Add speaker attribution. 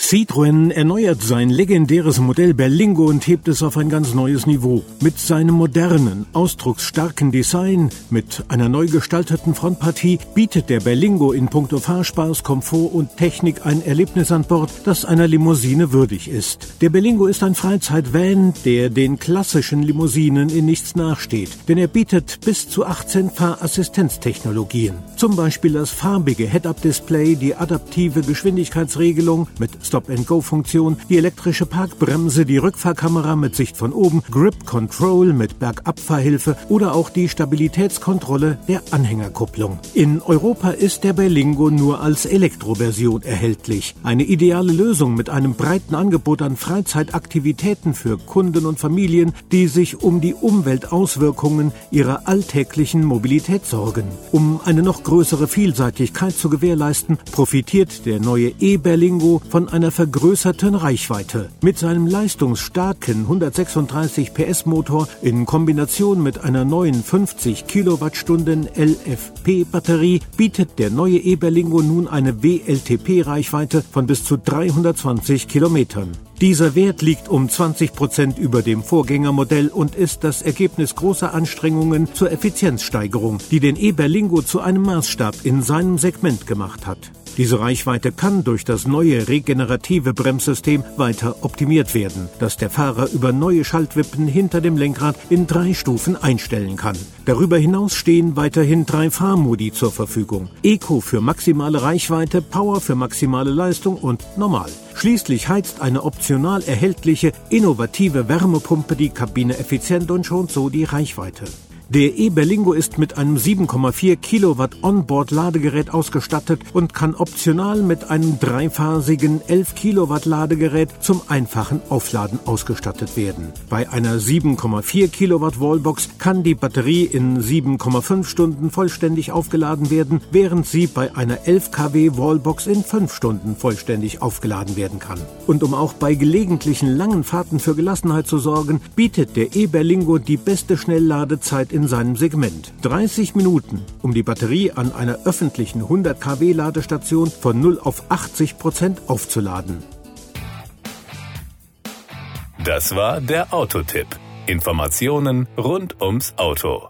Speaker 1: Citroën erneuert sein legendäres Modell Berlingo und hebt es auf ein ganz neues Niveau. Mit seinem modernen, ausdrucksstarken Design, mit einer neu gestalteten Frontpartie bietet der Berlingo in puncto Fahrspaß, Komfort und Technik ein Erlebnis an Bord, das einer Limousine würdig ist. Der Berlingo ist ein Freizeitvan, der den klassischen Limousinen in nichts nachsteht, denn er bietet bis zu 18 Fahrassistenztechnologien. Zum Beispiel das farbige Head-Up-Display, die adaptive Geschwindigkeitsregelung mit Stop-and-Go-Funktion, die elektrische Parkbremse, die Rückfahrkamera mit Sicht von oben, Grip Control mit Bergabfahrhilfe oder auch die Stabilitätskontrolle der Anhängerkupplung. In Europa ist der Berlingo nur als Elektroversion erhältlich. Eine ideale Lösung mit einem breiten Angebot an Freizeitaktivitäten für Kunden und Familien, die sich um die Umweltauswirkungen ihrer alltäglichen Mobilität sorgen. Um eine noch größere Vielseitigkeit zu gewährleisten, profitiert der neue E-Berlingo von einer einer vergrößerten Reichweite. Mit seinem leistungsstarken 136 PS Motor in Kombination mit einer neuen 50 Kilowattstunden LFP Batterie bietet der neue E-Berlingo nun eine WLTP Reichweite von bis zu 320 Kilometern. Dieser Wert liegt um 20 Prozent über dem Vorgängermodell und ist das Ergebnis großer Anstrengungen zur Effizienzsteigerung, die den E-Berlingo zu einem Maßstab in seinem Segment gemacht hat. Diese Reichweite kann durch das neue regenerative Bremssystem weiter optimiert werden, das der Fahrer über neue Schaltwippen hinter dem Lenkrad in drei Stufen einstellen kann. Darüber hinaus stehen weiterhin drei Fahrmodi zur Verfügung. Eco für maximale Reichweite, Power für maximale Leistung und Normal. Schließlich heizt eine optional erhältliche, innovative Wärmepumpe die Kabine effizient und schont so die Reichweite. Der E-Berlingo ist mit einem 7,4 Kilowatt Onboard-Ladegerät ausgestattet und kann optional mit einem dreiphasigen 11 Kilowatt Ladegerät zum einfachen Aufladen ausgestattet werden. Bei einer 7,4 Kilowatt Wallbox kann die Batterie in 7,5 Stunden vollständig aufgeladen werden, während sie bei einer 11 kW Wallbox in 5 Stunden vollständig aufgeladen werden kann. Und um auch bei gelegentlichen langen Fahrten für Gelassenheit zu sorgen, bietet der E-Berlingo die beste Schnellladezeit in in seinem Segment. 30 Minuten, um die Batterie an einer öffentlichen 100 kW Ladestation von 0 auf 80 Prozent aufzuladen.
Speaker 2: Das war der Autotipp. Informationen rund ums Auto.